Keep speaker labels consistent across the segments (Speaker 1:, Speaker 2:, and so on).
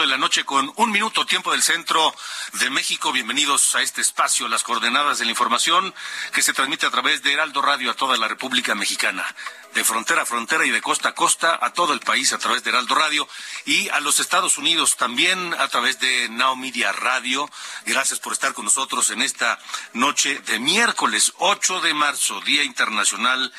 Speaker 1: de la noche con un minuto tiempo del centro de México. Bienvenidos a este espacio, las coordenadas de la información que se transmite a través de Heraldo Radio a toda la República Mexicana de frontera a frontera y de costa a costa a todo el país a través de Heraldo Radio y a los Estados Unidos también a través de Now Media Radio. Gracias por estar con nosotros en esta noche de miércoles 8 de marzo, Día Internacional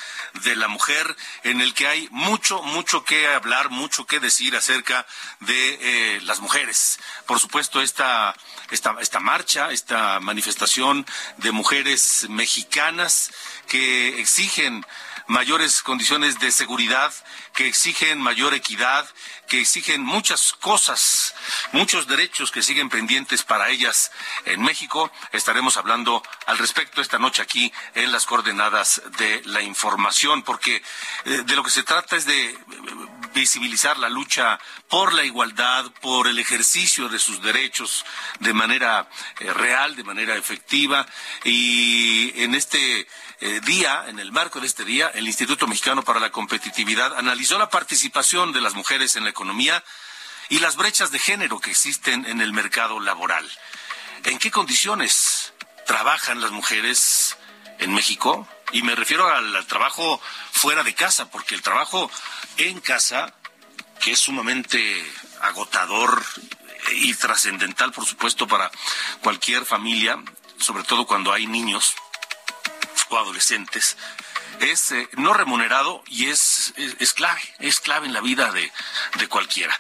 Speaker 1: de la Mujer, en el que hay mucho, mucho que hablar, mucho que decir acerca de eh, las mujeres. Por supuesto, esta, esta, esta marcha, esta manifestación de mujeres mexicanas que exigen mayores condiciones de seguridad, que exigen mayor equidad, que exigen muchas cosas, muchos derechos que siguen pendientes para ellas en México. Estaremos hablando al respecto esta noche aquí en las coordenadas de la información, porque eh, de lo que se trata es de visibilizar la lucha por la igualdad, por el ejercicio de sus derechos de manera eh, real, de manera efectiva. Y en este eh, día, en el marco de este día, el Instituto Mexicano para la Competitividad analizó la participación de las mujeres en la economía y las brechas de género que existen en el mercado laboral. ¿En qué condiciones trabajan las mujeres en México? Y me refiero al, trabajo fuera de casa, porque el trabajo en casa, que es sumamente agotador y trascendental, por supuesto, para cualquier familia, sobre todo cuando hay niños adolescentes, es eh, no remunerado y es, es, clave, es clave en la vida de, de cualquiera.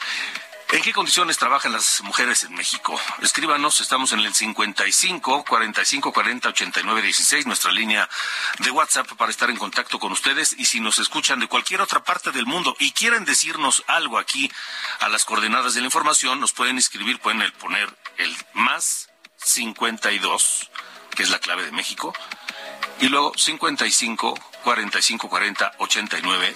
Speaker 1: ¿En qué condiciones trabajan las mujeres en México? Escríbanos, estamos en el 55 45 40 89 16, nuestra línea de WhatsApp para estar en contacto con ustedes. Y si nos escuchan de cualquier otra parte del mundo y quieren decirnos algo aquí a las coordenadas de la información, nos pueden escribir, pueden poner el más 52, que es la clave de México, y luego 55 45 40 89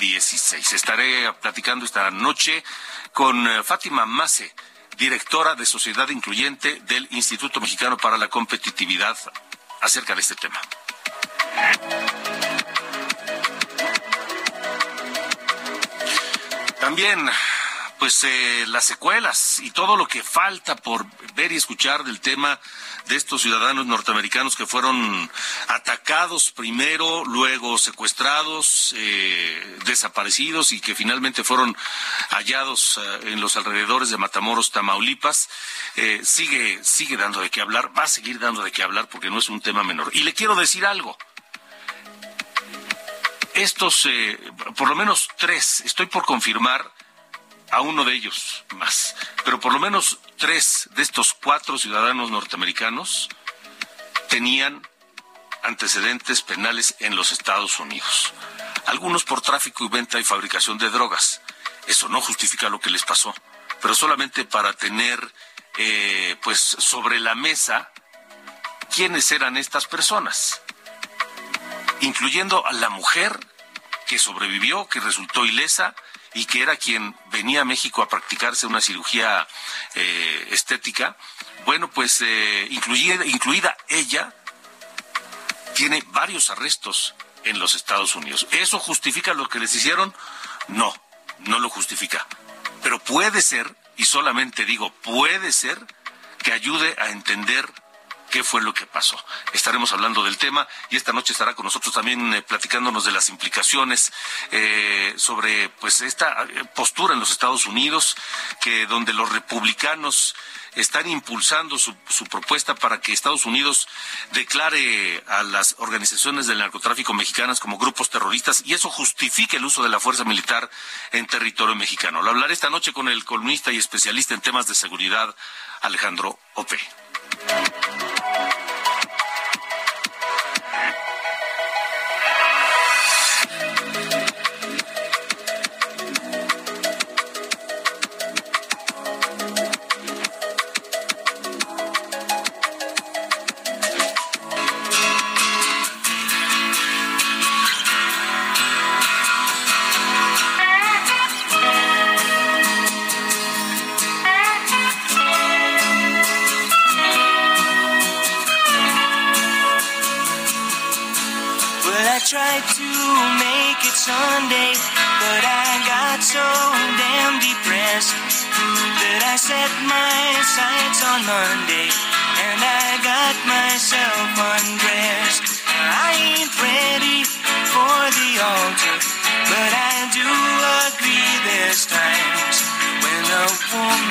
Speaker 1: 16. Estaré platicando esta noche con eh, Fátima Mase, directora de Sociedad Incluyente del Instituto Mexicano para la Competitividad, acerca de este tema. También pues eh, las secuelas y todo lo que falta por ver y escuchar del tema de estos ciudadanos norteamericanos que fueron atacados primero, luego secuestrados, eh, desaparecidos y que finalmente fueron hallados eh, en los alrededores de Matamoros, Tamaulipas, sigue, sigue dando de qué hablar, va a seguir dando de qué hablar porque no es un tema menor. Y le quiero decir algo estos, por lo menos tres, estoy por confirmar a uno de ellos más, pero por lo menos tres de estos cuatro ciudadanos norteamericanos tenían antecedentes penales en los Estados Unidos. Algunos por tráfico y venta y fabricación de drogas. Eso no justifica lo que les pasó, pero solamente para tener eh, pues sobre la mesa quiénes eran estas personas, incluyendo a la mujer que sobrevivió, que resultó ilesa, y que era quien venía a México a practicarse una cirugía eh, estética, bueno, pues eh, incluida, incluida ella, tiene varios arrestos en los Estados Unidos. ¿Eso justifica lo que les hicieron? No, no lo justifica. Pero puede ser, y solamente digo puede ser, que ayude a entender qué fue lo que pasó. Estaremos hablando del tema y esta noche estará con nosotros también eh, platicándonos de las implicaciones eh, sobre pues esta eh, postura en los Estados Unidos, que donde los republicanos están impulsando su, propuesta para que Estados Unidos declare a las organizaciones del narcotráfico mexicanas como grupos terroristas y eso justifique el uso de la fuerza militar en territorio mexicano. Lo hablaré esta noche con el columnista y especialista en temas de seguridad, Alejandro Ope.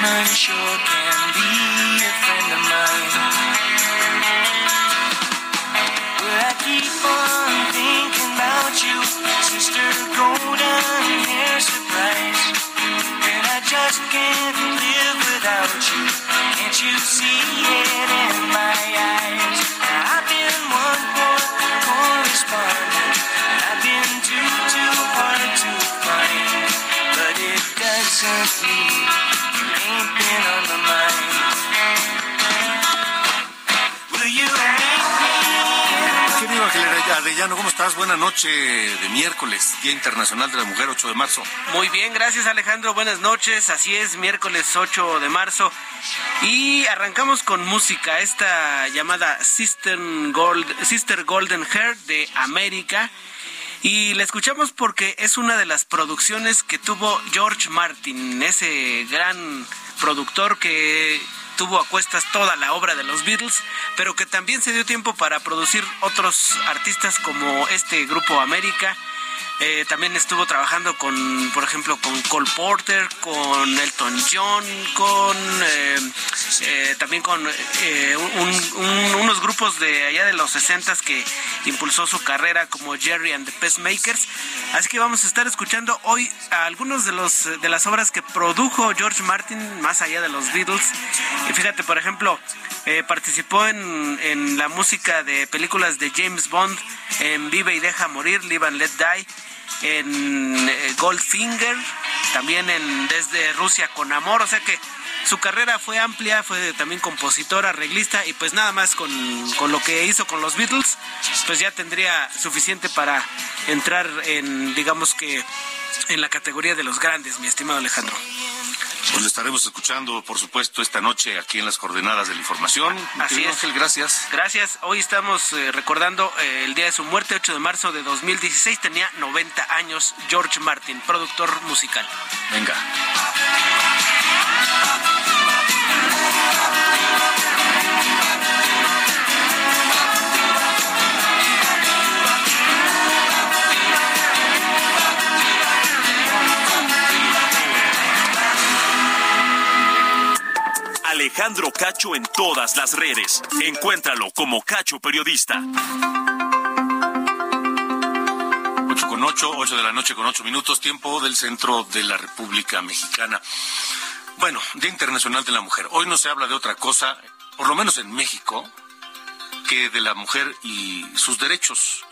Speaker 1: I'm unsure. Estás? Buenas noches de miércoles, Día Internacional de la Mujer, 8 de marzo.
Speaker 2: Muy bien, gracias Alejandro, buenas noches. Así es, miércoles 8 de marzo. Y arrancamos con música, esta llamada Sister, Gold, Sister Golden Hair de América. Y la escuchamos porque es una de las producciones que tuvo George Martin, ese gran productor que tuvo a cuestas toda la obra de los Beatles, pero que también se dio tiempo para producir otros artistas como este grupo América. Eh, también estuvo trabajando con, por ejemplo, con Cole Porter, con Elton John, con eh, eh, también con unos grupos de allá de los 60 que impulsó su carrera como Jerry and the Pacemakers. Así que vamos a estar escuchando hoy a algunos de los de las obras que produjo George Martin más allá de los Beatles. Y fíjate, por ejemplo, participó en, en la música de películas de James Bond, en Vive y Deja Morir, Live and Let Die en eh, Goldfinger, también en Desde Rusia con Amor, o sea que su carrera fue amplia, fue también compositor, arreglista y pues nada más con, con, lo que hizo con los Beatles, pues ya tendría suficiente para entrar en, digamos que, en la categoría de los grandes, mi estimado Alejandro.
Speaker 1: Pues lo estaremos escuchando, por supuesto, esta noche aquí en las coordenadas de la información.
Speaker 2: Así es.
Speaker 1: Ángel, gracias.
Speaker 2: Gracias. Hoy estamos eh, recordando eh, el día de su muerte, 8 de marzo de 2016. Tenía 90 años George Martin, productor musical.
Speaker 1: Venga.
Speaker 3: Alejandro Cacho en todas las redes. Encuéntralo como Cacho Periodista.
Speaker 1: 8 con 8, 8 de la noche con 8 minutos, tiempo del centro de la República Mexicana. Bueno, Día Internacional de la Mujer. Hoy no se habla de otra cosa, por lo menos en México, que de la mujer y sus derechos,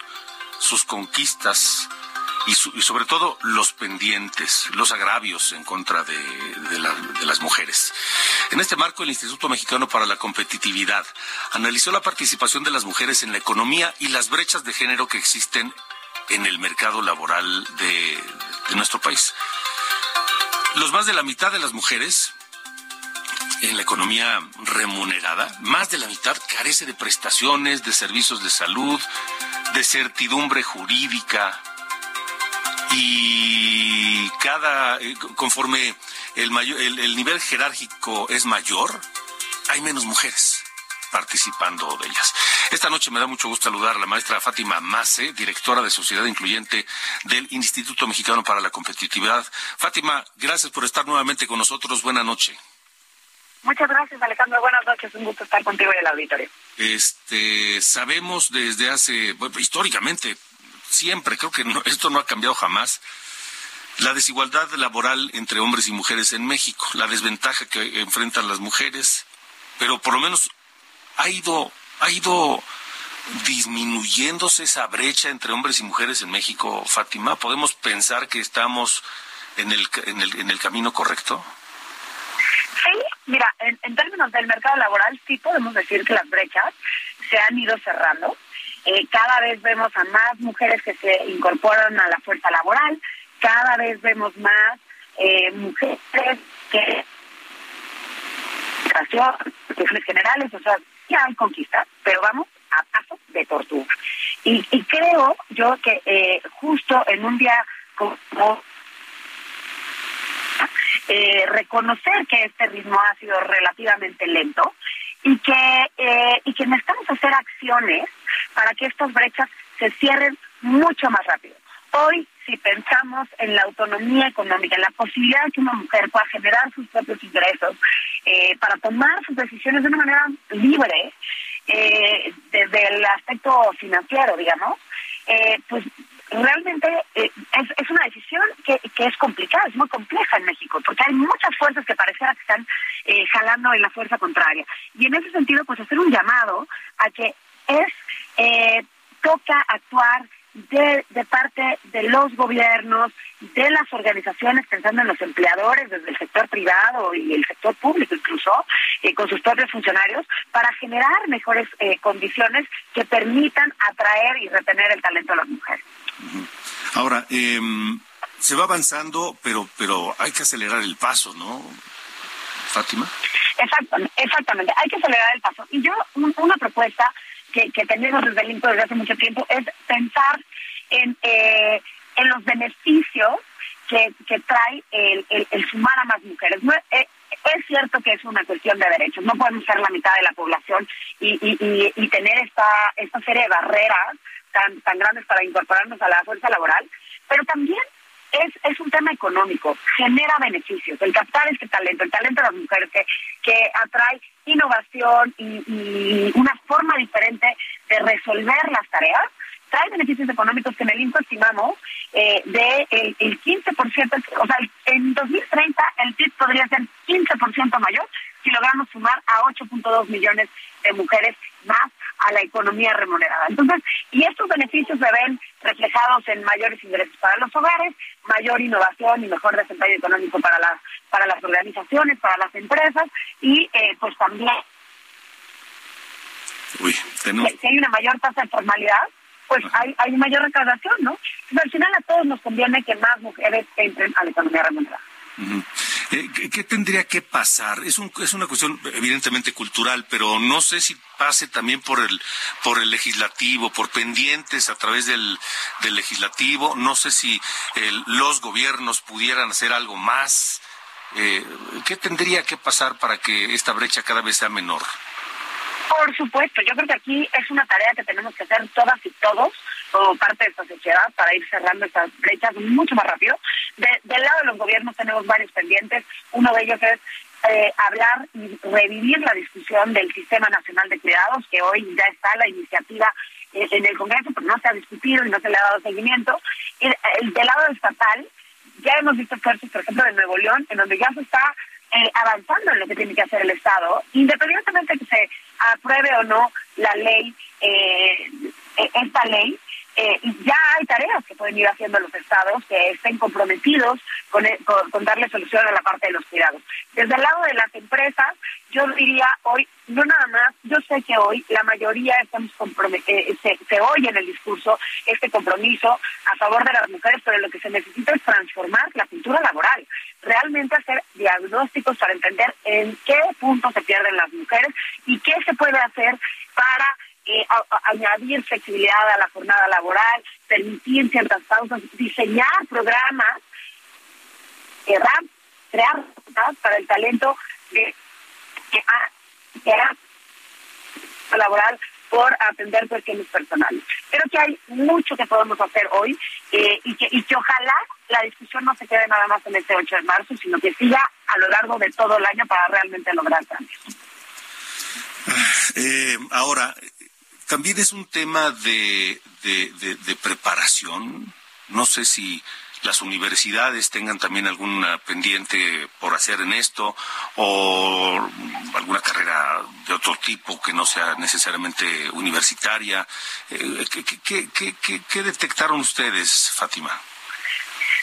Speaker 1: sus conquistas, y, sobre todo los pendientes, los agravios en contra de, las mujeres. En este marco, el Instituto Mexicano para la Competitividad analizó la participación de las mujeres en la economía y las brechas de género que existen en el mercado laboral de, de nuestro país. Los más de la mitad de las mujeres en la economía remunerada, más de la mitad carece de prestaciones, de servicios de salud, de certidumbre jurídica y cada eh, conforme el, mayor, el, nivel jerárquico es mayor, hay menos mujeres participando de ellas. Esta noche me da mucho gusto saludar a la maestra Fátima Mase, directora de Sociedad Incluyente del Instituto Mexicano para la Competitividad. Fátima, gracias por estar nuevamente con nosotros. Buenas noches.
Speaker 4: Muchas gracias, Alejandro. Buenas noches. Un gusto estar contigo en el auditorio.
Speaker 1: Este, sabemos desde hace, históricamente, siempre, creo que esto no ha cambiado jamás, la desigualdad laboral entre hombres y mujeres en México, la desventaja que enfrentan las mujeres, pero por lo menos ha ido, ha ido disminuyéndose esa brecha entre hombres y mujeres en México, Fátima. ¿Podemos pensar que estamos en el, en el, en el camino correcto?
Speaker 4: Sí, mira, en, términos del mercado laboral sí podemos decir que las brechas se han ido cerrando. Eh, cada vez vemos a más mujeres que se incorporan a la fuerza laboral, cada vez vemos más eh, mujeres que cuestiones generales, o sea, ya hay conquistas, pero vamos a paso de tortuga. Y, creo yo que eh, justo en un día como eh, reconocer que este ritmo ha sido relativamente lento y que, eh, y que necesitamos hacer acciones para que estas brechas se cierren mucho más rápido. Hoy, si pensamos en la autonomía económica, en la posibilidad de que una mujer pueda generar sus propios ingresos eh, para tomar sus decisiones de una manera libre, eh, desde el aspecto financiero, digamos, eh, pues realmente es, una decisión que, que, es complicada, es muy compleja en México, porque hay muchas fuerzas que pareciera que están eh, jalando en la fuerza contraria. Y en ese sentido, pues hacer un llamado a que es, eh, toca actuar de, de parte de los gobiernos, de las organizaciones, pensando en los empleadores desde el sector privado y el sector público incluso, eh, con sus propios funcionarios, para generar mejores eh, condiciones que permitan atraer y retener el talento de las mujeres.
Speaker 1: Ahora, em, se va avanzando, pero, pero hay que acelerar el paso, ¿no, Fátima?
Speaker 4: Exactamente, exactamente, hay que acelerar el paso. Y yo, una propuesta que, tenemos desde el INCO desde hace mucho tiempo es pensar en, eh, en los beneficios que, que trae el, el, sumar a más mujeres. No, eh, es cierto que es una cuestión de derechos, no podemos ser la mitad de la población y, y, y, tener esta, esta serie de barreras tan, tan grandes para incorporarnos a la fuerza laboral, pero también es, es un tema económico, genera beneficios, el captar este talento, el talento de las mujeres que, que atrae innovación y, una forma diferente de resolver las tareas, trae beneficios económicos que en el INCO estimamos eh, de el, el 15%, o sea, en 2030 el PIB podría ser 15% mayor si logramos sumar a 8.2 millones de mujeres más a la economía remunerada. Entonces, y estos beneficios se ven reflejados en mayores ingresos para los hogares, mayor innovación y mejor desempeño económico para las para las organizaciones, para las empresas y eh, pues también
Speaker 1: Uy,
Speaker 4: si hay una mayor tasa de formalidad, pues hay, hay mayor recaudación, ¿no? Entonces, al final a todos nos conviene que más mujeres entren a la economía remunerada.
Speaker 1: Eh, ¿Qué tendría que pasar? Es, un, es una cuestión evidentemente cultural, pero no sé si pase también por el, por el legislativo, por pendientes a través del, del legislativo. No sé si los gobiernos pudieran hacer algo más. Eh, ¿Qué tendría que pasar para que esta brecha cada vez sea menor?
Speaker 4: Por supuesto, yo creo que aquí es una tarea que tenemos que hacer todas y todos como parte de esta sociedad para ir cerrando estas brechas mucho más rápido. del lado de los gobiernos tenemos varios pendientes. Uno de ellos es eh, hablar y revivir la discusión del Sistema Nacional de Cuidados, que hoy ya está la iniciativa eh, en el Congreso, pero no se ha discutido y no se le ha dado seguimiento. El, del lado estatal, ya hemos visto esfuerzos, por ejemplo, de Nuevo León, en donde ya se está eh, avanzando en lo que tiene que hacer el Estado, independientemente de que se apruebe o no la ley, eh, esta ley, eh, ya hay tareas que pueden ir haciendo los estados que estén comprometidos e, con, darle solución a la parte de los cuidados. Desde el lado de las empresas, yo diría hoy, no nada más, yo sé que hoy la mayoría estamos eh, se, oye en el discurso este compromiso a favor de las mujeres, pero lo que se necesita es transformar la cultura laboral, realmente hacer diagnósticos para entender en qué punto se pierden las mujeres y qué se puede hacer para eh, añadir flexibilidad a la jornada laboral, permitir ciertas pausas, diseñar programas, crear, crear para el talento de que ha, laboral por atender cuestiones personales. Creo que hay mucho que podemos hacer hoy eh, y, que, y que ojalá la discusión no se quede nada más en este 8 de marzo, sino que siga a lo largo de todo el año para realmente lograr cambios.
Speaker 1: Eh, ahora, también es un tema de, de preparación. No sé si las universidades tengan también alguna pendiente por hacer en esto o alguna carrera de otro tipo que no sea necesariamente universitaria. Eh, ¿Qué, detectaron ustedes, Fátima?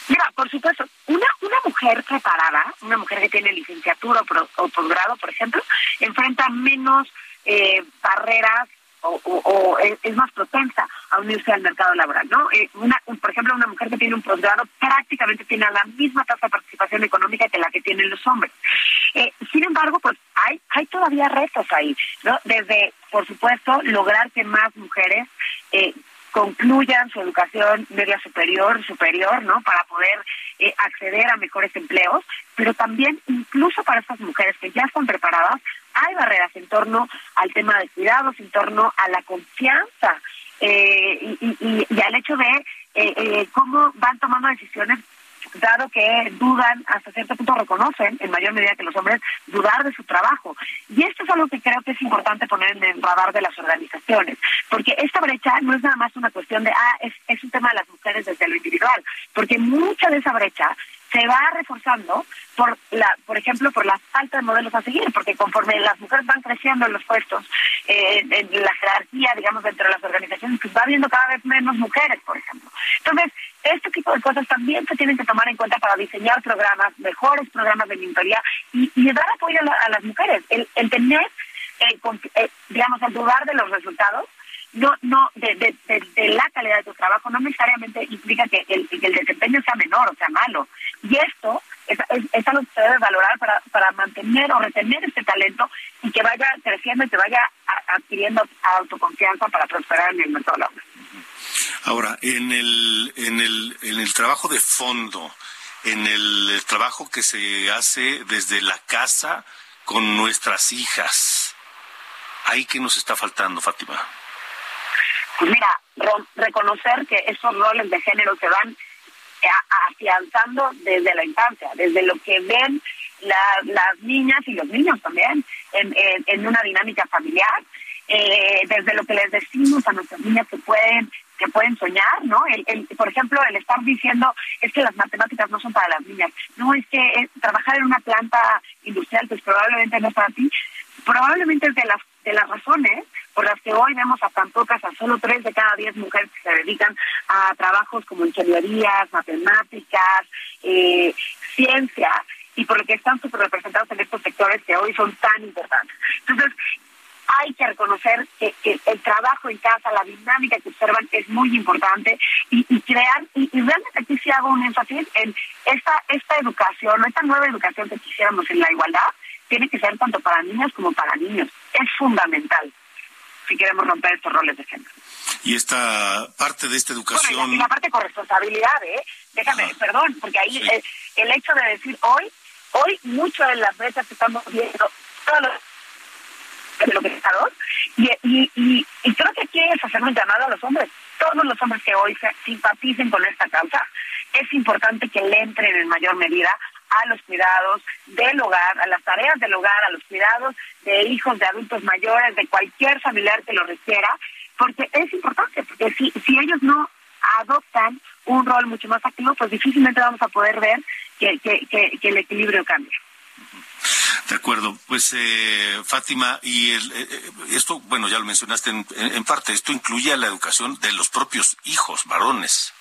Speaker 4: Mira, por supuesto, una, una mujer preparada, una mujer que tiene licenciatura o, posgrado, por ejemplo, enfrenta menos eh, barreras o, es, más propensa a unirse al mercado laboral, ¿no? Eh, una, por ejemplo, una mujer que tiene un posgrado prácticamente tiene la misma tasa de participación económica que la que tienen los hombres. Eh, sin embargo, pues hay, hay todavía retos ahí, ¿no? Desde, por supuesto, lograr que más mujeres eh, concluyan su educación media superior, superior, ¿no? Para poder acceder a mejores empleos, pero también incluso para estas mujeres que ya están preparadas, hay barreras en torno al tema de cuidados, en torno a la confianza eh, y, al hecho de eh, eh, cómo van tomando decisiones dado que dudan, hasta cierto punto reconocen, en mayor medida que los hombres, dudar de su trabajo. Y esto es algo que creo que es importante poner en el radar de las organizaciones, porque esta brecha no es nada más una cuestión de, ah, es, es un tema de las mujeres desde lo individual, porque mucha de esa brecha se va reforzando por la, por ejemplo, por la falta de modelos a seguir, porque conforme las mujeres van creciendo en los puestos, eh, en la jerarquía, digamos, dentro de las organizaciones, pues va habiendo cada vez menos mujeres, por ejemplo. Entonces, este tipo de cosas también se tienen que tomar en cuenta para diseñar programas, mejores programas de mentoría y, dar apoyo a, las mujeres. El, tener, eh, eh, digamos, el dudar de los resultados no, no, de, de, la calidad de tu trabajo no necesariamente implica que el, el desempeño sea menor o sea malo. Y esto es, es, algo que se debe valorar para, para mantener o retener este talento y que vaya creciendo y que vaya adquiriendo autoconfianza para prosperar en el mercado laboral.
Speaker 1: Ahora, en el, en el, en el trabajo de fondo, en el trabajo que se hace desde la casa con nuestras hijas, ¿ahí qué nos está faltando, Fátima?
Speaker 4: Pues mira, reconocer que esos roles de género se van afianzando desde la infancia, desde lo que ven las niñas y los niños también en, en, una dinámica familiar, eh, desde lo que les decimos a nuestras niñas que pueden que pueden soñar, ¿no? El, por ejemplo, el estar diciendo es que las matemáticas no son para las niñas, no es que eh, trabajar en una planta industrial pues probablemente no es para ti, probablemente es de las de las razones por las que hoy vemos a tan pocas, a solo tres de cada diez mujeres que se dedican a trabajos como ingenierías, matemáticas, eh, ciencia, y por lo que están súper representados en estos sectores que hoy son tan importantes. Entonces, hay que reconocer que, el trabajo en casa, la dinámica que observan es muy importante y, crear, y, realmente aquí sí hago un énfasis en esta, esta educación, esta nueva educación que quisiéramos en la igualdad, tiene que ser tanto para niñas como para niños. Es fundamental si queremos romper estos roles de género.
Speaker 1: Y esta parte de esta educación...
Speaker 4: y la, parte con responsabilidad, ¿eh? Déjame, perdón, porque ahí eh, el hecho de decir hoy, hoy mucho de las brechas que estamos viendo, todos los de lo que y, y, y, y creo que aquí es hacer un llamado a los hombres. Todos los hombres que hoy se simpaticen con esta causa, es importante que le entren en mayor medida a los cuidados del hogar, a las tareas del hogar, a los cuidados de hijos, de adultos mayores, de cualquier familiar que lo requiera, porque es importante, porque si, si ellos no adoptan un rol mucho más activo, pues difícilmente vamos a poder ver que, que, que, el equilibrio cambie.
Speaker 1: De acuerdo, pues eh, Fátima, y el, eh, eh, esto, bueno, ya lo mencionaste en, en, parte, esto incluye a la educación de los propios hijos, varones.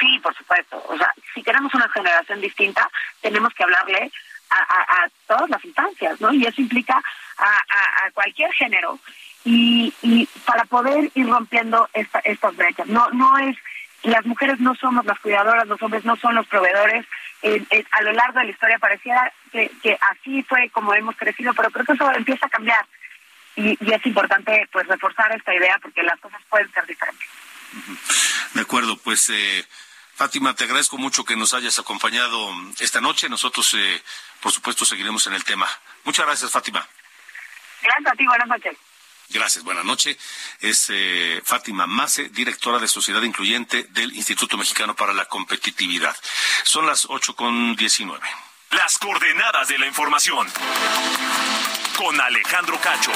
Speaker 4: Sí, por supuesto. O sea, si queremos una generación distinta, tenemos que hablarle a, todas las instancias, ¿no? Y eso implica a, cualquier género. Y, y para poder ir rompiendo esta, estas brechas. No, no es, las mujeres no somos las cuidadoras, los hombres no son los proveedores. a lo largo de la historia pareciera que, así fue como hemos crecido, pero creo que eso empieza a cambiar. y, es importante pues reforzar esta idea porque las cosas pueden ser diferentes.
Speaker 1: De acuerdo, pues eh, Fátima, te agradezco mucho que nos hayas acompañado esta noche. Nosotros, eh, por supuesto, seguiremos en el tema. Muchas gracias, Fátima.
Speaker 4: Gracias a ti, buenas noches.
Speaker 1: Gracias, buenas noches. Es eh, Fátima Mase, directora de Sociedad Incluyente del Instituto Mexicano para la Competitividad. Son las ocho con diecinueve.
Speaker 3: Las coordenadas de la información. Con Alejandro Cacho.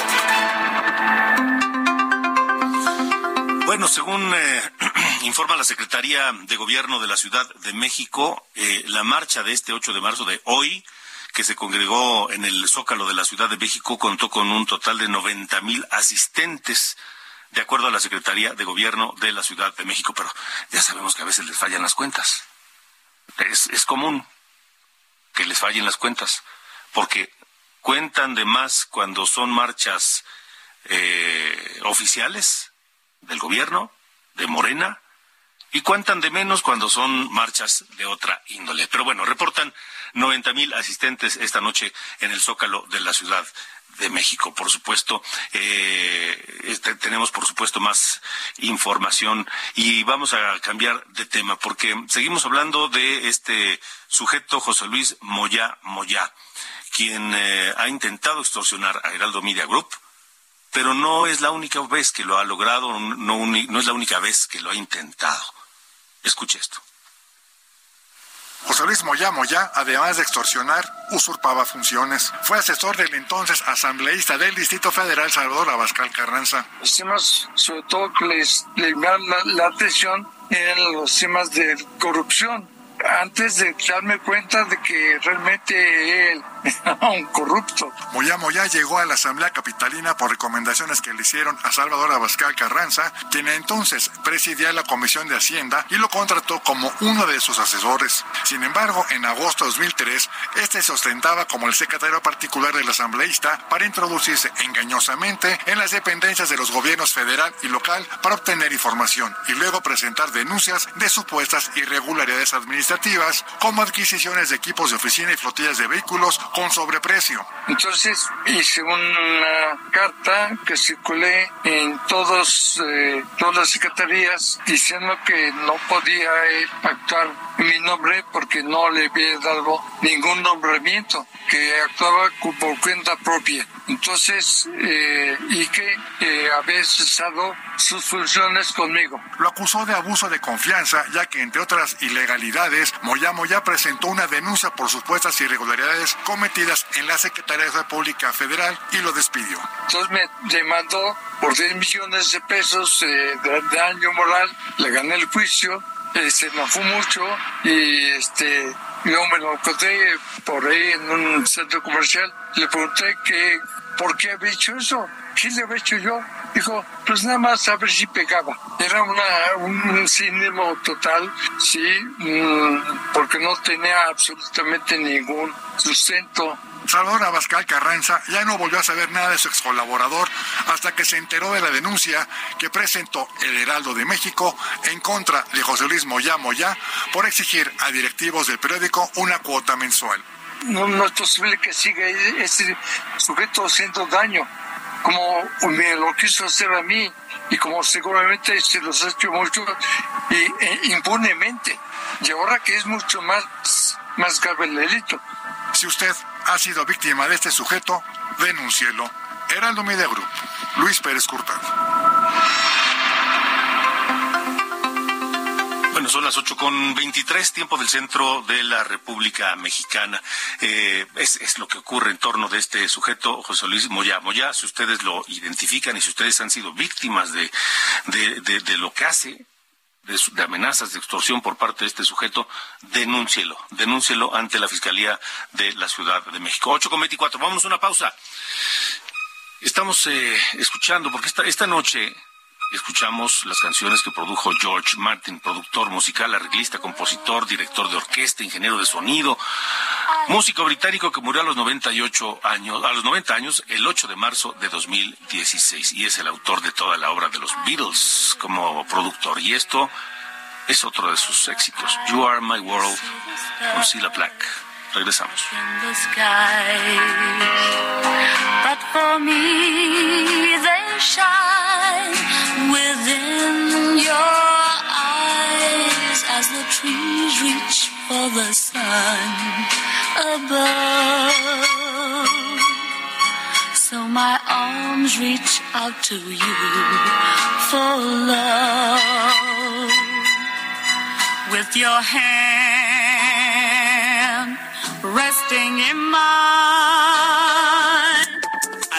Speaker 1: Bueno, según eh, informa la Secretaría de Gobierno de la Ciudad de México, eh, la marcha de este 8 de marzo de hoy, que se congregó en el Zócalo de la Ciudad de México, contó con un total de 90 mil asistentes, de acuerdo a la Secretaría de Gobierno de la Ciudad de México. Pero ya sabemos que a veces les fallan las cuentas. Es, es común que les fallen las cuentas, porque cuentan de más cuando son marchas eh, oficiales del gobierno, de Morena, y cuentan de menos cuando son marchas de otra índole. Pero bueno, reportan 90 mil asistentes esta noche en el Zócalo de la Ciudad de México. Por supuesto, eh, este, tenemos por supuesto más información y vamos a cambiar de tema porque seguimos hablando de este sujeto José Luis Moya Moya, quien eh, ha intentado extorsionar a Heraldo Media Group pero no es la única vez que lo ha logrado, no, no es la única vez que lo ha intentado. Escuche esto.
Speaker 5: José Luis Moya Moya, además de extorsionar, usurpaba funciones. Fue asesor del entonces asambleísta del Distrito Federal Salvador Abascal Carranza.
Speaker 6: Los temas, sobre todo que les, les la, la atención en los temas de corrupción. Antes de darme cuenta de que realmente él un corrupto.
Speaker 5: Moya Moya llegó a la Asamblea Capitalina por recomendaciones que le hicieron a Salvador Abascal Carranza, quien entonces presidía la Comisión de Hacienda y lo contrató como uno de sus asesores. Sin embargo, en agosto de 2003, este se ostentaba como el secretario particular del asambleísta para introducirse engañosamente en las dependencias de los gobiernos federal y local para obtener información y luego presentar denuncias de supuestas irregularidades administrativas como adquisiciones de equipos de oficina y flotillas de vehículos con sobreprecio.
Speaker 6: Entonces hice una carta que circulé en todos, eh, todas las secretarías diciendo que no podía eh, actuar en mi nombre porque no le había dado ningún nombramiento, que actuaba por cuenta propia. Entonces, eh, y que había cesado sus funciones conmigo.
Speaker 5: Lo acusó de abuso de confianza, ya que entre otras ilegalidades, Moya Moya presentó una denuncia por supuestas irregularidades cometidas en la Secretaría de Pública Federal y lo despidió.
Speaker 6: Entonces me demandó por 10 millones de pesos eh, de daño moral, le gané el juicio, eh, se enojó mucho y este yo me lo encontré por ahí en un centro comercial, le pregunté que por qué había hecho eso, qué le había hecho yo, Dijo, pues nada más a ver si pegaba. Era una, un cinismo total, sí, mm, porque no tenía absolutamente ningún sustento.
Speaker 5: Salvador Abascal Carranza ya no volvió a saber nada de su ex colaborador hasta que se enteró de la denuncia que presentó el Heraldo de México en contra de José Luis Moya Moya por exigir a directivos del periódico una cuota mensual.
Speaker 6: No, es posible que siga ese sujeto haciendo daño como me lo quiso hacer a mí y como seguramente se los ha hecho mucho y, e, impunemente. Y ahora que es mucho más, más grave el delito.
Speaker 5: Si usted ha sido víctima de este sujeto, denúncielo. Heraldo Media Group, Luis Pérez Curtado.
Speaker 1: Son las ocho con veintitrés, tiempo del centro de la República Mexicana. Eh, es, lo que ocurre en torno de este sujeto, José Luis Moya. Moya, si ustedes lo identifican y si ustedes han sido víctimas de, de, lo que hace, de, amenazas de extorsión por parte de este sujeto, denúncielo, denúncielo ante la Fiscalía de la Ciudad de México. Ocho con veinticuatro, vamos a una pausa. Estamos eh, escuchando, porque esta, esta noche escuchamos las canciones que produjo George Martin, productor musical, arreglista, compositor, director de orquesta, ingeniero de sonido, músico británico que murió a los 98 años, a los 90 años, el 8 de marzo de 2016 y es el autor de toda la obra de los Beatles como productor. Y esto es otro de sus éxitos, You Are My World con Cilla Black. Regresamos.
Speaker 7: Within your eyes as the trees reach for the sun above. So my arms reach out to you for love. With your hand resting in mine.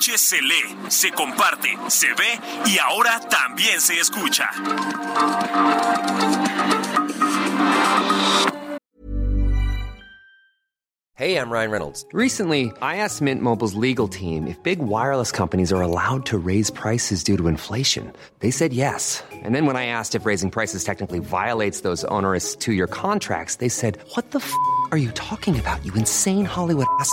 Speaker 3: H se lee, se comparte, se ve y ahora también se escucha.
Speaker 8: Hey, I'm Ryan Reynolds. Recently, I asked Mint Mobile's legal team if big wireless companies are allowed to raise prices due to inflation. They said yes. And then when I asked if raising prices technically violates those onerous two year contracts, they said, What the f are you talking about, you insane Hollywood ass?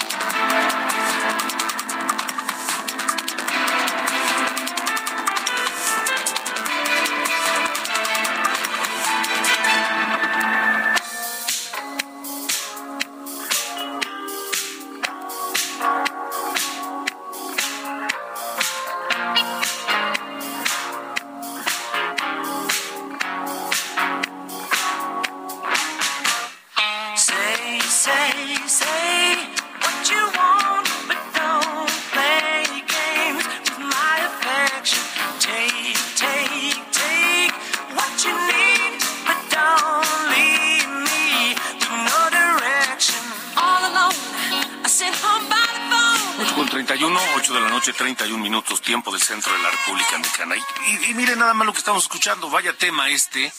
Speaker 1: Estamos escuchando, vaya tema este.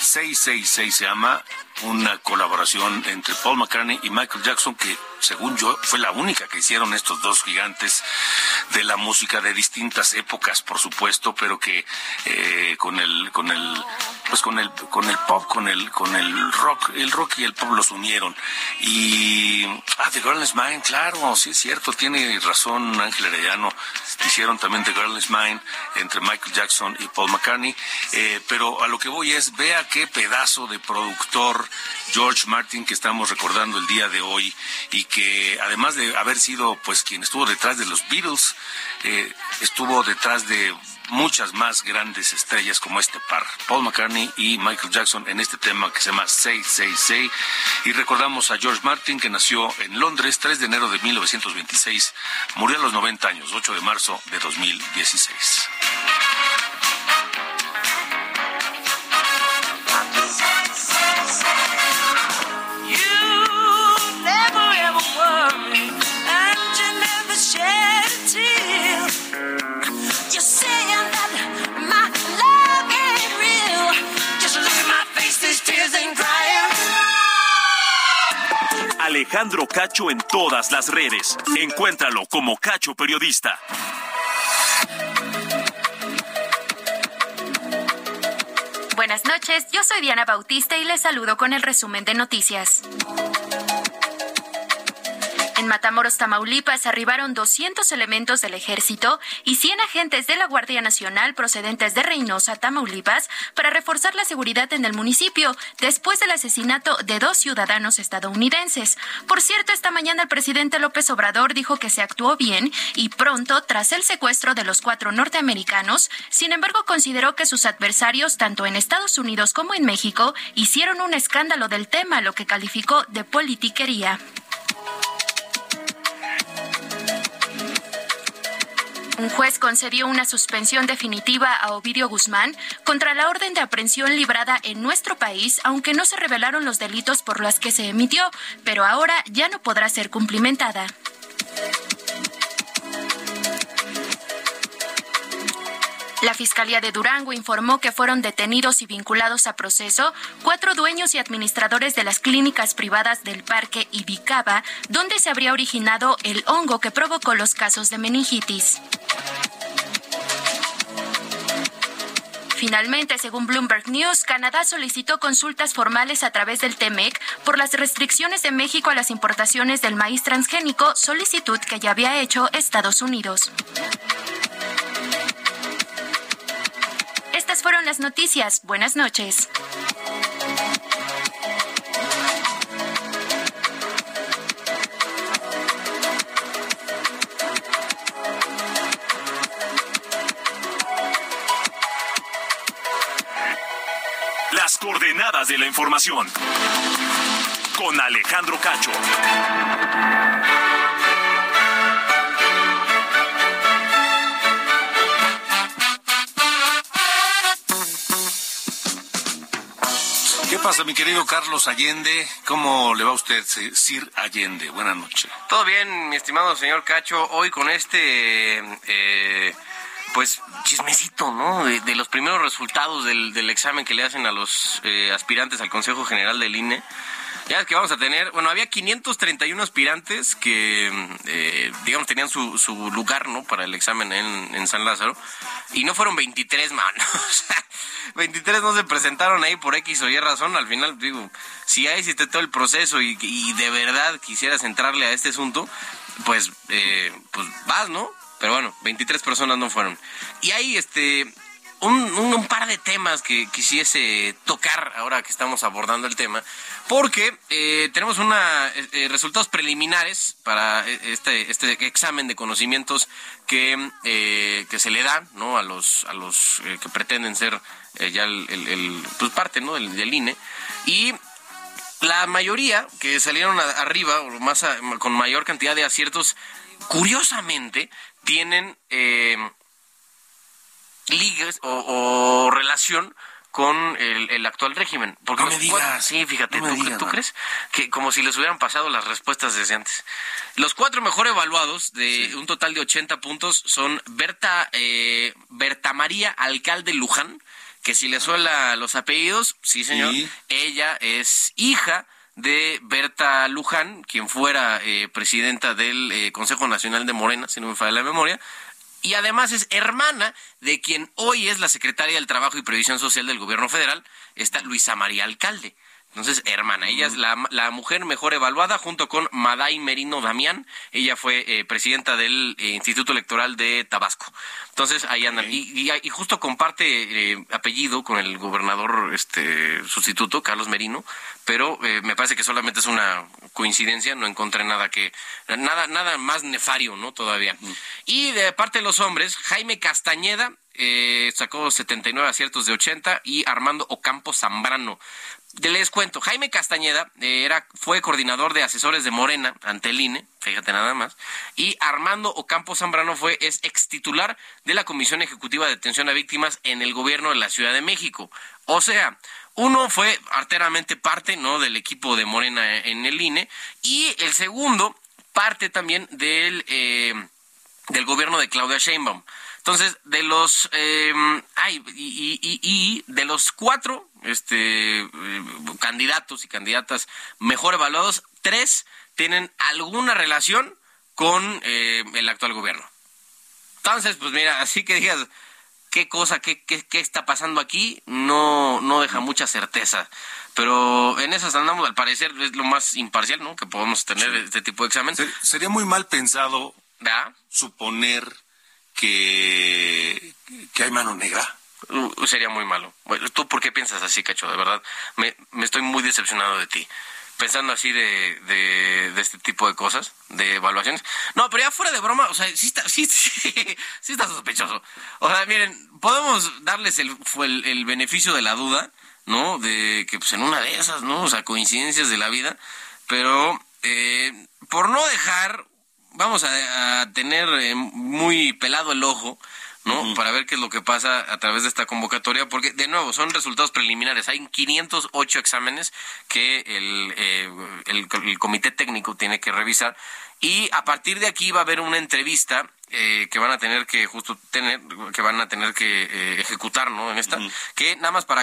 Speaker 1: 666 se llama una colaboración entre Paul McCartney y Michael Jackson que según yo fue la única que hicieron estos dos gigantes de la música de distintas épocas por supuesto pero que eh, con el con el pues con el con el pop con el con el rock el rock y el pop los unieron. Y ah The Girl Is Mine claro sí es cierto tiene razón Ángel Arellano. Hicieron también The Girl Is Mine entre Michael Jackson y Paul McCartney. Eh, pero a lo que voy es vea qué pedazo de productor George Martin que estamos recordando el día de hoy. Y que además de haber sido pues quien estuvo detrás de los Beatles eh, estuvo detrás de muchas más grandes estrellas como este par, Paul McCartney y Michael Jackson en este tema que se llama Say, Say, Say. Y recordamos a George Martin que nació en Londres 3 de enero de 1926, murió a los 90 años, 8 de marzo de 2016.
Speaker 3: Alejandro Cacho en todas las redes. Encuéntralo como Cacho Periodista.
Speaker 9: Buenas noches, yo soy Diana Bautista y les saludo con el resumen de noticias. Matamoros, Tamaulipas, arribaron 200 elementos del ejército y 100 agentes de la Guardia Nacional procedentes de Reynosa, Tamaulipas, para reforzar la seguridad en el municipio después del asesinato de dos ciudadanos estadounidenses. Por cierto, esta mañana el presidente López Obrador dijo que se actuó bien y pronto tras el secuestro de los cuatro norteamericanos. Sin embargo, consideró que sus adversarios, tanto en Estados Unidos como en México, hicieron un escándalo del tema, lo que calificó de politiquería. Un juez concedió una suspensión definitiva a Ovidio Guzmán contra la orden de aprehensión librada en nuestro país, aunque no se revelaron los delitos por los que se emitió, pero ahora ya no podrá ser cumplimentada. La Fiscalía de Durango informó que fueron detenidos y vinculados a proceso cuatro dueños y administradores de las clínicas privadas del Parque Ibicaba, donde se habría originado el hongo que provocó los casos de meningitis. Finalmente, según Bloomberg News, Canadá solicitó consultas formales a través del TEMEC por las restricciones de México a las importaciones del maíz transgénico, solicitud que ya había hecho Estados Unidos. Estas fueron las noticias. Buenas noches.
Speaker 3: Las coordenadas de la información. Con Alejandro Cacho.
Speaker 1: Pasa, mi querido Carlos Allende? ¿Cómo le va a usted, Sir Allende? Buenas noches.
Speaker 10: Todo bien, mi estimado señor Cacho. Hoy con este, eh, pues, chismecito, ¿no? De, de los primeros resultados del, del, examen que le hacen a los eh, aspirantes al Consejo General del INE. Ya es que vamos a tener, bueno, había 531 aspirantes que, eh, digamos, tenían su, lugar, ¿no? Para el examen en, en San Lázaro. Y no fueron 23, manos. 23 no se presentaron ahí por X o Y razón. Al final, digo, si ya hiciste todo el proceso y, de verdad quisieras entrarle a este asunto, pues, eh, pues vas, ¿no? Pero bueno, 23 personas no fueron. Y hay este un, par de temas que quisiese tocar ahora que estamos abordando el tema, porque eh, tenemos una eh, resultados preliminares para este, este examen de conocimientos que, eh, que se le da ¿no? a los, a los que pretenden ser ya el, pues parte ¿no? del, del INE. Y la mayoría que salieron arriba, o más a, con mayor cantidad de aciertos, curiosamente tienen eh, ligas o, o, relación con el, el, actual régimen. Porque
Speaker 1: no me digas.
Speaker 10: Sí, fíjate,
Speaker 1: no
Speaker 10: ¿tú,
Speaker 1: digas,
Speaker 10: ¿tú crees? Que como si les hubieran pasado las respuestas desde antes. Los cuatro mejor evaluados, de sí. un total de 80 puntos, son Berta, eh, Berta María Alcalde Luján, que si le suela los apellidos, sí señor, sí. ella es hija de Berta Luján, quien fuera eh, presidenta del eh, Consejo Nacional de Morena, si no me falla la memoria, y además es hermana de quien hoy es la secretaria del Trabajo y Previsión Social del Gobierno Federal, esta Luisa María Alcalde. Entonces, hermana, ella es la, la, mujer mejor evaluada junto con Maday Merino Damián. Ella fue eh, presidenta del eh, Instituto Electoral de Tabasco. Entonces, ahí andan. Okay. Y, y, y, justo comparte eh, apellido con el gobernador este sustituto, Carlos Merino, pero eh, me parece que solamente es una coincidencia, no encontré nada que nada nada más nefario, ¿no? Todavía. Mm. Y de parte de los hombres, Jaime Castañeda eh, sacó 79 aciertos de 80 y Armando Ocampo Zambrano les cuento, Jaime Castañeda eh, era, fue coordinador de asesores de Morena ante el INE, fíjate nada más, y Armando Ocampo Zambrano fue, es ex titular de la Comisión Ejecutiva de Atención a Víctimas en el gobierno de la Ciudad de México. O sea, uno fue arteramente parte ¿no? del equipo de Morena en el INE, y el segundo, parte también del, eh, del gobierno de Claudia Sheinbaum. Entonces, de los eh, ay, y, y, y, de los cuatro este, eh, candidatos y candidatas mejor evaluados, tres tienen alguna relación con eh, el actual gobierno. Entonces, pues mira, así que digas, qué cosa, qué, qué, qué está pasando aquí, no, no deja mucha certeza. Pero en esas andamos, al parecer, es lo más imparcial, ¿no? Que podemos tener este tipo de examen.
Speaker 1: Sería muy mal pensado suponer que, que hay mano negra.
Speaker 10: Uh, sería muy malo. ¿Tú por qué piensas así, Cacho? De verdad, me, estoy muy decepcionado de ti pensando así de, de, este tipo de cosas, de evaluaciones. No, pero ya fuera de broma, o sea, sí está, sí, sí, está sospechoso. O sea, miren, podemos darles el, el, beneficio de la duda, ¿no? De que pues en una de esas, ¿no? O sea, coincidencias de la vida, pero eh, por no dejar, vamos a, a tener eh, muy pelado el ojo ¿no? Para ver qué es lo que pasa a través de esta convocatoria, porque de nuevo son resultados preliminares. Hay 508 exámenes que el, eh, el, comité técnico tiene que revisar y a partir de aquí va a haber una entrevista eh, que van a tener que justo tener, que van a tener que eh, ejecutar, ¿no? En esta, que nada más para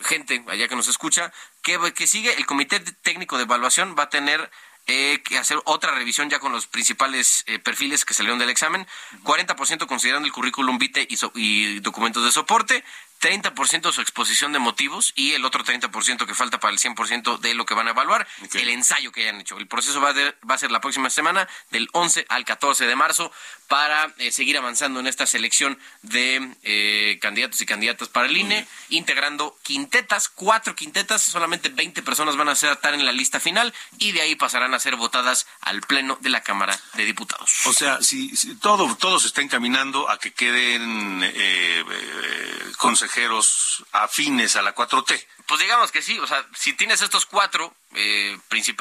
Speaker 10: gente allá que nos escucha, que, que sigue el comité técnico de evaluación va a tener eh, que hacer otra revisión ya con los principales eh, perfiles que salieron del examen. 40% considerando el currículum vitae y, y documentos de soporte, 30% su exposición de motivos y el otro 30% que falta para el 100% de lo que van a evaluar, el ensayo que hayan hecho. El proceso va, va, a ser la próxima semana, del 11 al 14 de marzo, para eh, seguir avanzando en esta selección de eh, candidatos y candidatas para el INE, integrando quintetas, cuatro quintetas, solamente 20 personas van a estar en la lista final y de ahí pasarán a ser votadas al Pleno de la Cámara de Diputados.
Speaker 1: O sea, si, todo, todo se está encaminando a que queden eh, consejeros afines a la 4T.
Speaker 10: Pues digamos que sí, o sea, si tienes estos cuatro eh,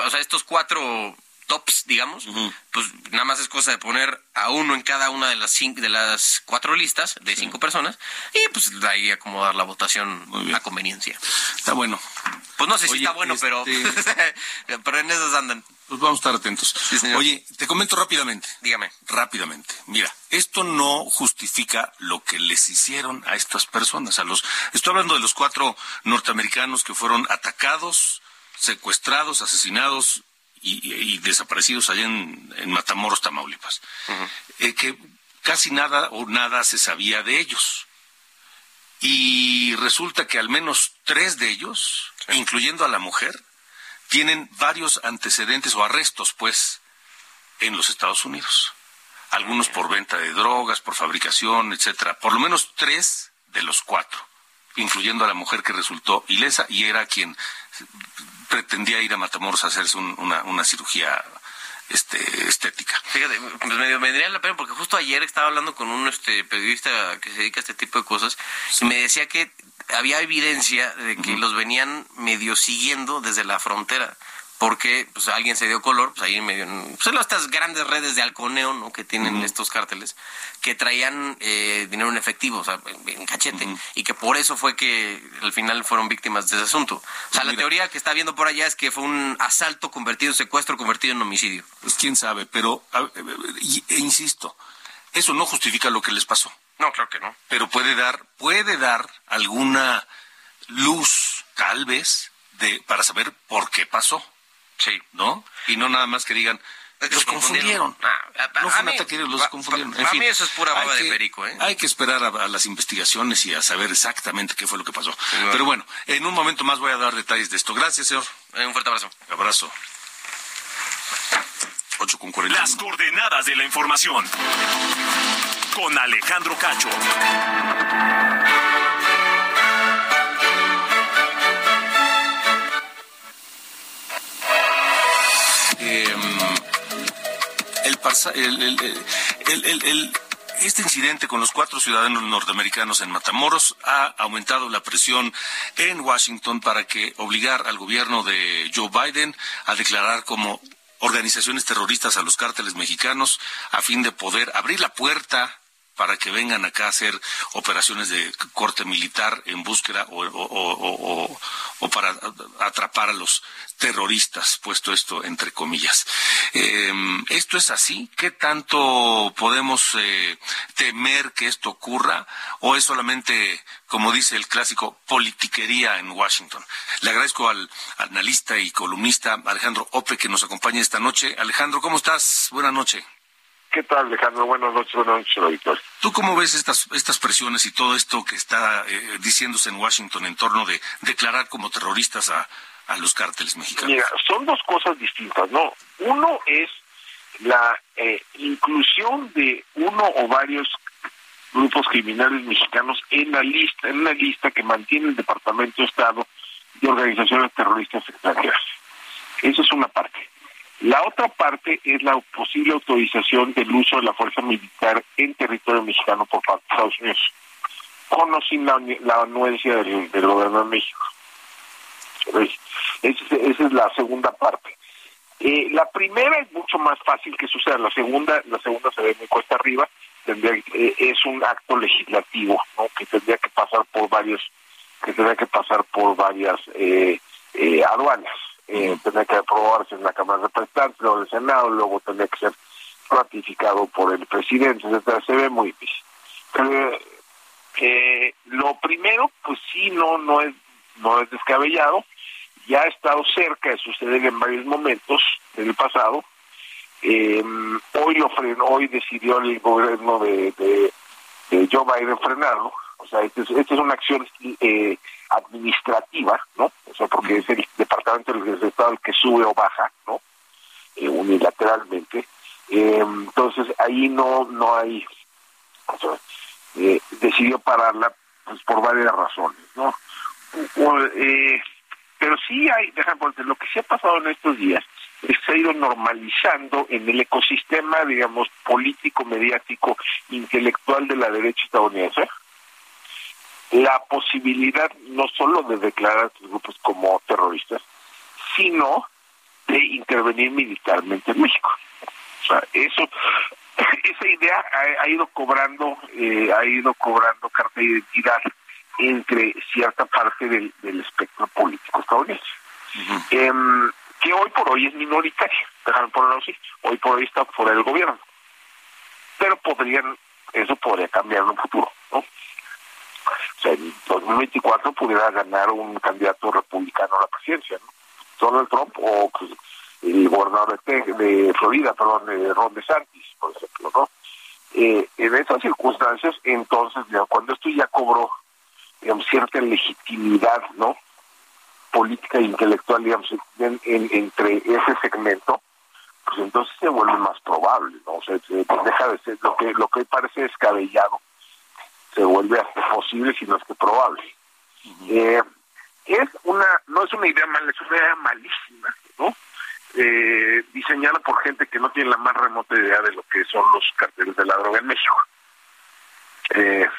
Speaker 10: o sea, estos cuatro tops, digamos, pues nada más es cosa de poner a uno en cada una de las cinco, de las cuatro listas de cinco personas y pues de ahí acomodar la votación a conveniencia.
Speaker 1: Está bueno.
Speaker 10: Pues no sé si está bueno, pero este pero en esas andan.
Speaker 1: Pues vamos a estar atentos. Oye, te comento rápidamente.
Speaker 10: Dígame.
Speaker 1: Rápidamente. Mira, esto no justifica lo que les hicieron a estas personas, a los estoy hablando de los cuatro norteamericanos que fueron atacados, secuestrados, asesinados y, desaparecidos allá en, Matamoros, Tamaulipas. Eh, que casi nada o nada se sabía de ellos. Y resulta que al menos tres de ellos, incluyendo a la mujer, tienen varios antecedentes o arrestos, pues, en los Estados Unidos. Algunos por venta de drogas, por fabricación, etcétera. Por lo menos tres de los cuatro, incluyendo a la mujer que resultó ilesa y era quien pretendía ir a Matamoros a hacerse una, una cirugía este, estética.
Speaker 10: Fíjate, pues me, vendría la pena porque justo ayer estaba hablando con un este, periodista que se dedica a este tipo de cosas y me decía que había evidencia de que los venían medio siguiendo desde la frontera porque pues alguien se dio color, pues ahí en medio, pues estas grandes redes de halconeo, ¿no? Que tienen estos cárteles, que traían eh, dinero en efectivo, o sea, en, cachete, y que por eso fue que al final fueron víctimas de ese asunto. O sea, la teoría que está viendo por allá es que fue un asalto convertido en secuestro, convertido en homicidio.
Speaker 1: Pues quién sabe, pero, e insisto, eso no justifica lo que les pasó.
Speaker 10: No, claro que no.
Speaker 1: Pero puede dar, puede dar alguna luz, tal vez, de, para saber por qué pasó.
Speaker 10: Sí.
Speaker 1: ¿No? Y no nada más que digan, los confundieron.
Speaker 10: Ah, no fue un ataque, los confundieron. En fin, mí eso es pura baba de perico. ¿eh?
Speaker 1: Hay que esperar a, las investigaciones y a saber exactamente qué fue lo que pasó. Pero bueno, en un momento más voy a dar detalles de esto. Gracias, señor.
Speaker 10: Eh, un fuerte abrazo.
Speaker 1: Abrazo. 8 con 40.
Speaker 3: Las coordenadas de la información. Con Alejandro Cacho.
Speaker 1: Este incidente con los cuatro ciudadanos norteamericanos en Matamoros ha aumentado la presión en Washington para que obligar al gobierno de Joe Biden a declarar como organizaciones terroristas a los cárteles mexicanos a fin de poder abrir la puerta para que vengan acá a hacer operaciones de corte militar en búsqueda o, para atrapar a los terroristas, puesto esto entre comillas. Em, ¿Esto es así? ¿Qué tanto podemos eh, temer que esto ocurra? ¿O es solamente, como dice el clásico, politiquería en Washington? Le agradezco al analista y columnista Alejandro Ope que nos acompaña esta noche. Alejandro, ¿cómo estás? Buenas noches.
Speaker 11: ¿Qué tal, Alejandro? Buenas noches, buenas noches, Víctor.
Speaker 1: ¿Tú cómo ves estas, estas presiones y todo esto que está eh, diciéndose en Washington en torno de declarar como terroristas a, a los cárteles mexicanos?
Speaker 11: Mira, son dos cosas distintas, ¿no? Uno es la eh, inclusión de uno o varios grupos criminales mexicanos en la lista, en una lista que mantiene el Departamento de Estado de organizaciones terroristas extranjeras. Eso es una parte. La otra parte es la posible autorización del uso de la fuerza militar en territorio mexicano por parte de Estados Unidos, con o sin la, anuencia del, gobierno de México. Esa, esa es la segunda parte. Eh, la primera es mucho más fácil que suceda, la segunda, la segunda se ve muy cuesta arriba, tendría, eh, es un acto legislativo, que tendría que pasar por varios, que tendría que pasar por varias eh, eh, aduanas, eh, tendría que aprobarse en la Cámara de Representantes, luego en el Senado, luego tendría que ser ratificado por el presidente, etcétera, se ve muy difícil. Pero, eh, lo primero, pues sí, no, no es, no es descabellado, ya ha estado cerca de suceder en varios momentos en el pasado. Eh, hoy lo frenó, hoy decidió el gobierno de, de, de Joe Biden frenarlo. O sea, esta es, esta es una acción eh, administrativa, ¿no? O sea, porque es el departamento del Estado el que sube o baja, ¿no? Eh, unilateralmente. Eh, entonces ahí no no hay, o sea, eh, decidió pararla pues por varias razones, ¿no? Eh, pero sí hay, déjame ponerte, lo que sí ha pasado en estos días es que se ha ido normalizando en el ecosistema, digamos, político, mediático, intelectual de la derecha estadounidense, la posibilidad no solo de declarar a estos grupos como terroristas, sino de intervenir militarmente en México. O sea, eso, esa idea ha, ha ido cobrando, eh, ha ido cobrando carta de identidad entre cierta parte del, del espectro político estadounidense, uh -huh. eh, que hoy por hoy es minoritaria, déjame ponerlo así, hoy por hoy está fuera del gobierno, pero podrían, eso podría cambiar en un futuro, ¿no? O sea, en 2024 pudiera ganar un candidato republicano a la presidencia, ¿no? Donald Trump o pues, el gobernador de, de Florida, perdón, de Ron DeSantis, por ejemplo, ¿no? Eh, en esas circunstancias, entonces, cuando esto ya cobró cierta legitimidad, ¿no? Política e intelectual, digamos, en, en, entre ese segmento, pues entonces se vuelve más probable, ¿no? O sea, se deja de ser lo que lo que parece descabellado, se vuelve hasta posible, si no es que probable. Eh, es una, no es una idea mala, es una idea malísima, ¿no? Eh, diseñada por gente que no tiene la más remota idea de lo que son los carteles de la droga en México. Eh,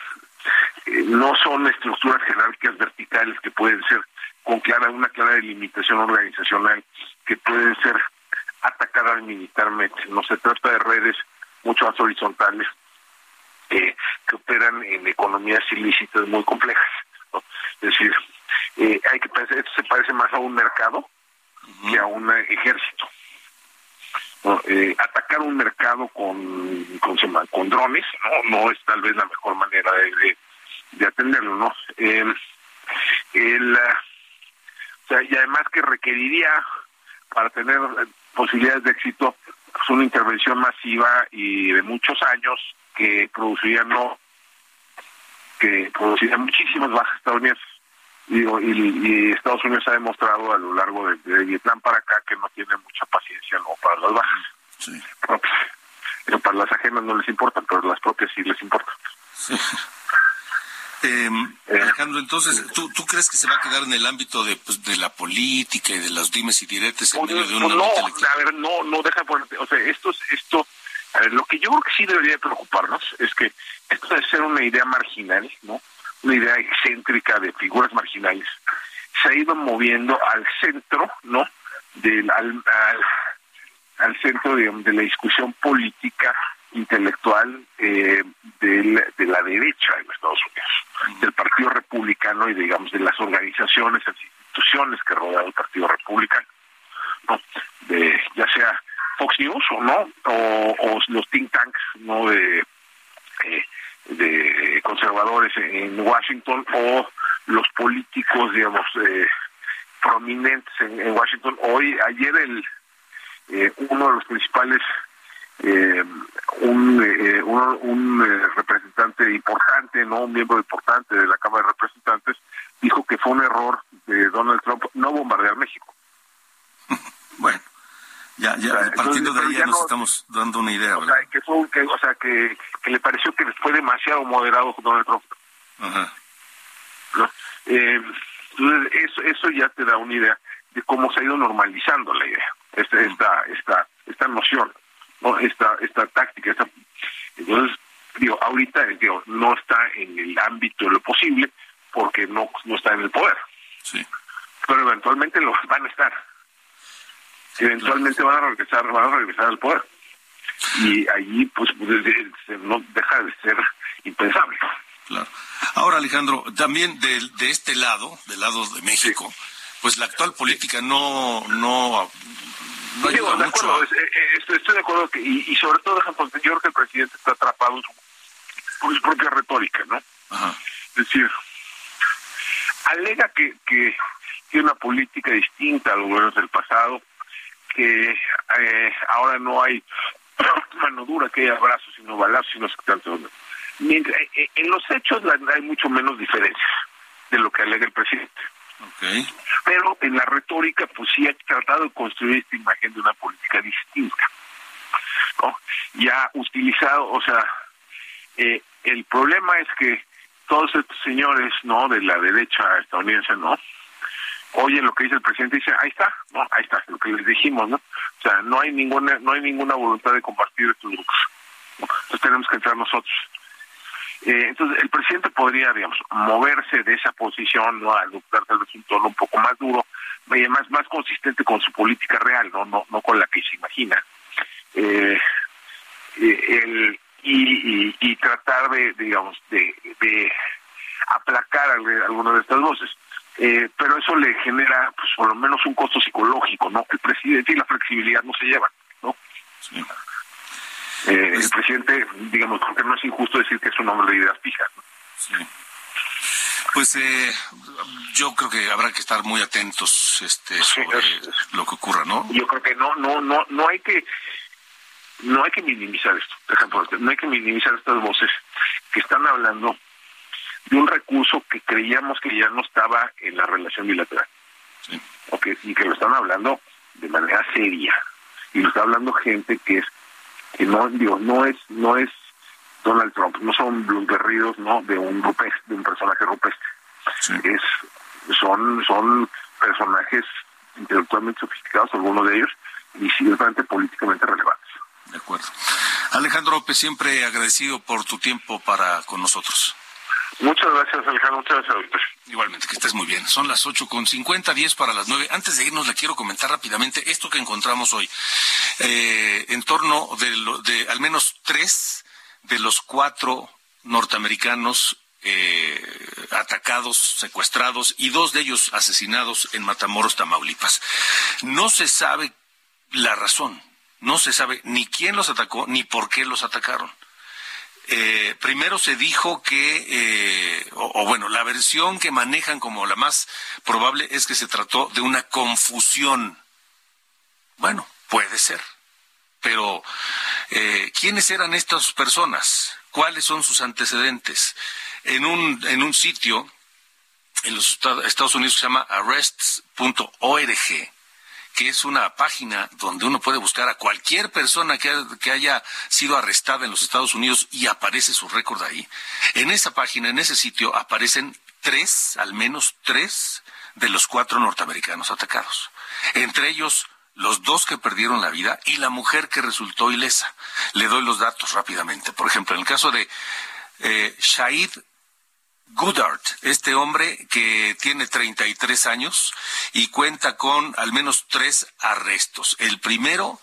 Speaker 11: no son estructuras jerárquicas verticales que pueden ser con clara una clara delimitación organizacional que pueden ser atacadas militarmente. No se trata de redes mucho más horizontales eh, que operan en economías ilícitas muy complejas. Es decir, eh, hay que pensar, esto se parece más a un mercado que a un ejército. Eh, atacar un mercado con, con, drones no, no es tal vez la mejor manera de, de, de atenderlo, ¿no? Eh, el, o sea, y además que requeriría para tener posibilidades de éxito pues una intervención masiva y de muchos años que produciría no que produciría muchísimas bajas estadounidenses y, y, Estados Unidos ha demostrado a lo largo de, de, Vietnam para acá que no tiene mucha paciencia no para las bajas sí. propias. Pero para las ajenas no les importan, pero las propias sí les importan. Sí.
Speaker 1: Eh, Alejandro, entonces, ¿tú, ¿tú crees que se va a quedar en el ámbito de, pues, de la política y de los dimes y diretes en
Speaker 11: pues,
Speaker 1: medio de
Speaker 11: pues
Speaker 1: una
Speaker 11: no, a ver, no, no deja ponerte, o sea, esto, esto, a ver, lo que yo creo que sí debería preocuparnos es que esto debe ser una idea marginal, ¿no? Una idea excéntrica de figuras marginales, se ha ido moviendo al centro, ¿no? Del, al, al, al centro, de la discusión política intelectual eh, de, de, la derecha en Estados Unidos, del Partido Republicano y digamos de las organizaciones, las instituciones que rodean el Partido Republicano, ¿no? de, ya sea Fox News o no, o, los think tanks no de, eh, conservadores en Washington o los políticos, digamos, eh, prominentes en, Washington. Hoy, ayer, el eh, uno de los principales, eh, un, eh, un eh, representante importante, no un miembro importante de la Cámara de Representantes, dijo que fue un error de Donald Trump no bombardear México.
Speaker 1: Bueno, ya, ya, partiendo de ahí ya, nos estamos dando una idea.
Speaker 11: O sea, que, fue, que, o sea que, que, le pareció que fue demasiado moderado Donald Trump. Ajá. Eh, entonces, eso, eso ya te da una idea de cómo se ha ido normalizando la idea, esta, esta, esta, esta noción, ¿no? esta, esta táctica. Esta, entonces, digo, ahorita digo, no está en el ámbito de lo posible porque no, no está en el poder.
Speaker 1: Sí.
Speaker 11: Pero eventualmente lo van a estar. Eventualmente van a regresar, van a regresar al poder. Y allí, pues, pues no deja de ser impensable.
Speaker 1: Claro. Ahora, Alejandro, también de, de este lado, del lado de México, pues la actual política no no,
Speaker 11: no ayuda de mucho. Acuerdo, eh, eh, estoy, de acuerdo que, y, sobre todo, yo creo que el presidente está atrapado en su, propia retórica, ¿no? Es decir, alega que, que tiene una política distinta a los gobiernos del pasado, que eh, ahora no hay mano dura, que hay abrazos, sino balazos, sino tanto. Mientras, en los hechos hay mucho menos diferencia de lo que alega el presidente. Pero en la retórica, pues sí ha tratado de construir esta imagen de una política distinta. ¿no? Ya ha utilizado, o sea, eh, el problema es que todos estos señores, ¿no? De la derecha estadounidense, ¿no? Oye lo que dice el presidente dice, ahí está, ¿no? Ahí está, lo que les dijimos, ¿no? O sea, no hay ninguna, no hay ninguna voluntad de compartir estos grupos. Entonces tenemos que entrar nosotros. Eh, entonces, el presidente podría, digamos, moverse de esa posición, ¿no? adoptar tal vez un tono un poco más duro, más, más consistente con su política real, no, no, no con la que se imagina. Eh, eh el, y, y, tratar de, digamos, de, de aplacar algunas de estas voces. Eh, pero eso le genera, pues, por lo menos un costo psicológico, ¿no? El presidente y la flexibilidad no se llevan, ¿no? Sí. Eh, el presidente, digamos, porque no es injusto decir que es un hombre de ideas fijas. Sí.
Speaker 1: Pues eh, yo creo que habrá que estar muy atentos este, sobre lo que ocurra, ¿no?
Speaker 11: Yo creo que no, no, no, no hay que, no hay que minimizar esto. Por ejemplo, no hay que minimizar estas voces que están hablando de un recurso que creíamos que ya no estaba en la relación bilateral. Sí. y que lo están hablando de manera seria. Y lo está hablando gente que es que no digo no es no es Donald Trump no son los guerridos no de un rupestre de un personaje rupestre es son son personajes intelectualmente sofisticados algunos de ellos y ciertamente políticamente relevantes
Speaker 1: de acuerdo Alejandro López siempre agradecido por tu tiempo para con nosotros
Speaker 11: Muchas gracias, Alejandro. Muchas gracias,
Speaker 1: Igualmente, que estés muy bien. Son las ocho con cincuenta, diez para las nueve. Antes de irnos, le quiero comentar rápidamente esto que encontramos hoy. Eh, en torno de, de al menos tres de los cuatro norteamericanos eh, atacados, secuestrados y dos de ellos asesinados en Matamoros, Tamaulipas. No se sabe la razón, no se sabe ni quién los atacó ni por qué los atacaron. Eh, primero se dijo que, eh, o, bueno, la versión que manejan como la más probable es que se trató de una confusión. Bueno, puede ser. Pero, eh, ¿quiénes eran estas personas? ¿Cuáles son sus antecedentes? En un, en un sitio en los Estados Unidos se llama arrests.org que es una página donde uno puede buscar a cualquier persona que, haya sido arrestada en los Estados Unidos y aparece su récord ahí. En esa página, en ese sitio, aparecen tres, al menos tres, de los cuatro norteamericanos atacados. Entre ellos, los dos que perdieron la vida y la mujer que resultó ilesa. Le doy los datos rápidamente. Por ejemplo, en el caso de eh, Shahid Goodart, este hombre que tiene 33 años y cuenta con al menos tres arrestos. El primero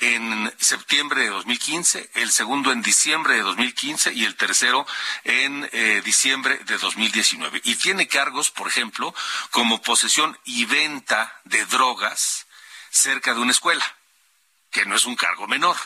Speaker 1: en septiembre de 2015, el segundo en diciembre de 2015 y el tercero en eh, diciembre de 2019. Y tiene cargos, por ejemplo, como posesión y venta de drogas cerca de una escuela, que no es un cargo menor.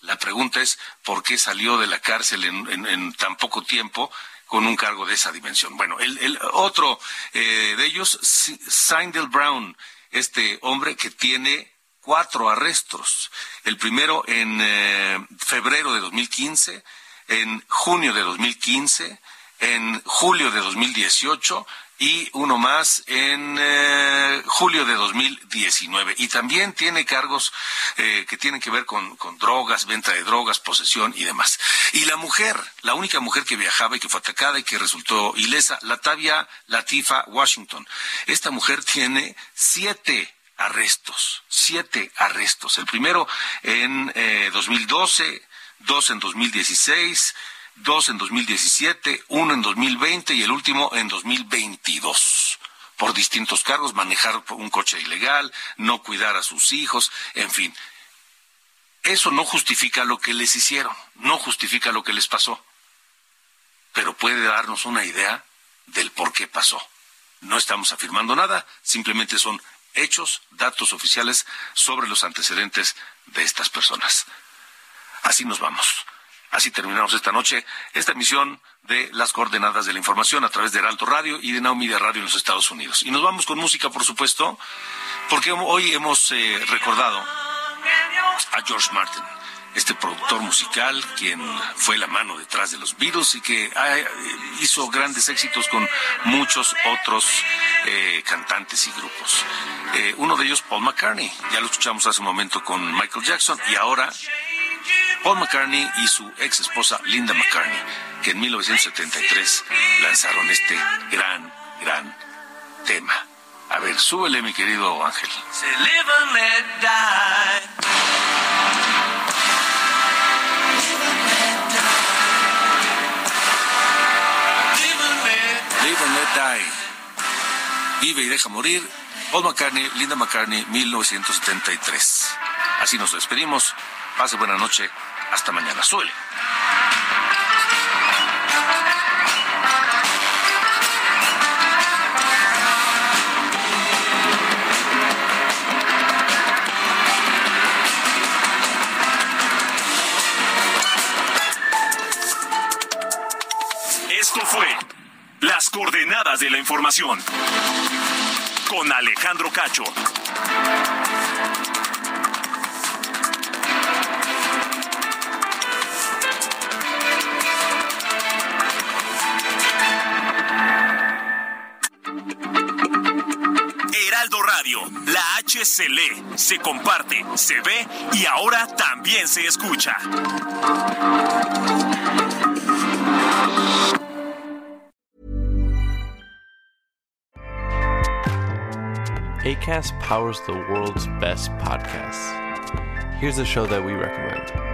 Speaker 1: La pregunta es, ¿por qué salió de la cárcel en tan poco tiempo con un cargo de esa dimensión. Bueno, el, otro eh, de ellos, Sindel Brown, este hombre que tiene cuatro arrestos. El primero en eh, febrero de 2015, en junio de 2015, en julio de 2018 y uno más en eh, julio de 2019. Y también tiene cargos eh, que tienen que ver con, con, drogas, venta de drogas, posesión y demás. Y la mujer, la única mujer que viajaba y que fue atacada y que resultó ilesa, Latavia Latifa Washington. Esta mujer tiene siete arrestos, siete arrestos. El primero en eh, 2012, dos en 2016 dos en 2017, uno en 2020 y el último en 2022 por distintos cargos, manejar un coche ilegal, no cuidar a sus hijos, en fin. Eso no justifica lo que les hicieron, no justifica lo que les pasó, pero puede darnos una idea del por qué pasó. No estamos afirmando nada, simplemente son hechos, datos oficiales sobre los antecedentes de estas personas. Así nos vamos. Así terminamos esta noche esta emisión de las coordenadas de la información a través de Heraldo Radio y de Now Radio en los Estados Unidos. Y nos vamos con música, por supuesto, porque hoy hemos eh, recordado a George Martin, este productor musical, quien fue la mano detrás de los Beatles y que eh, hizo grandes éxitos con muchos otros eh, cantantes y grupos. Uno de ellos, Paul McCartney, ya lo escuchamos hace un momento con Michael Jackson y ahora Paul McCartney y su ex esposa Linda McCartney, que en 1973 lanzaron este gran, gran tema. A ver, súbele, mi querido Ángel. Live and let die. Vive y deja morir. Paul McCartney, Linda McCartney, 1973. Así nos despedimos. Pase buena noche. Hasta mañana. Suele.
Speaker 3: Esto fue Las coordenadas de la información con Alejandro Cacho. Se lee, se comparte, se ve y ahora también se escucha.
Speaker 12: ACAST powers the world's best podcasts. Here's a show that we recommend.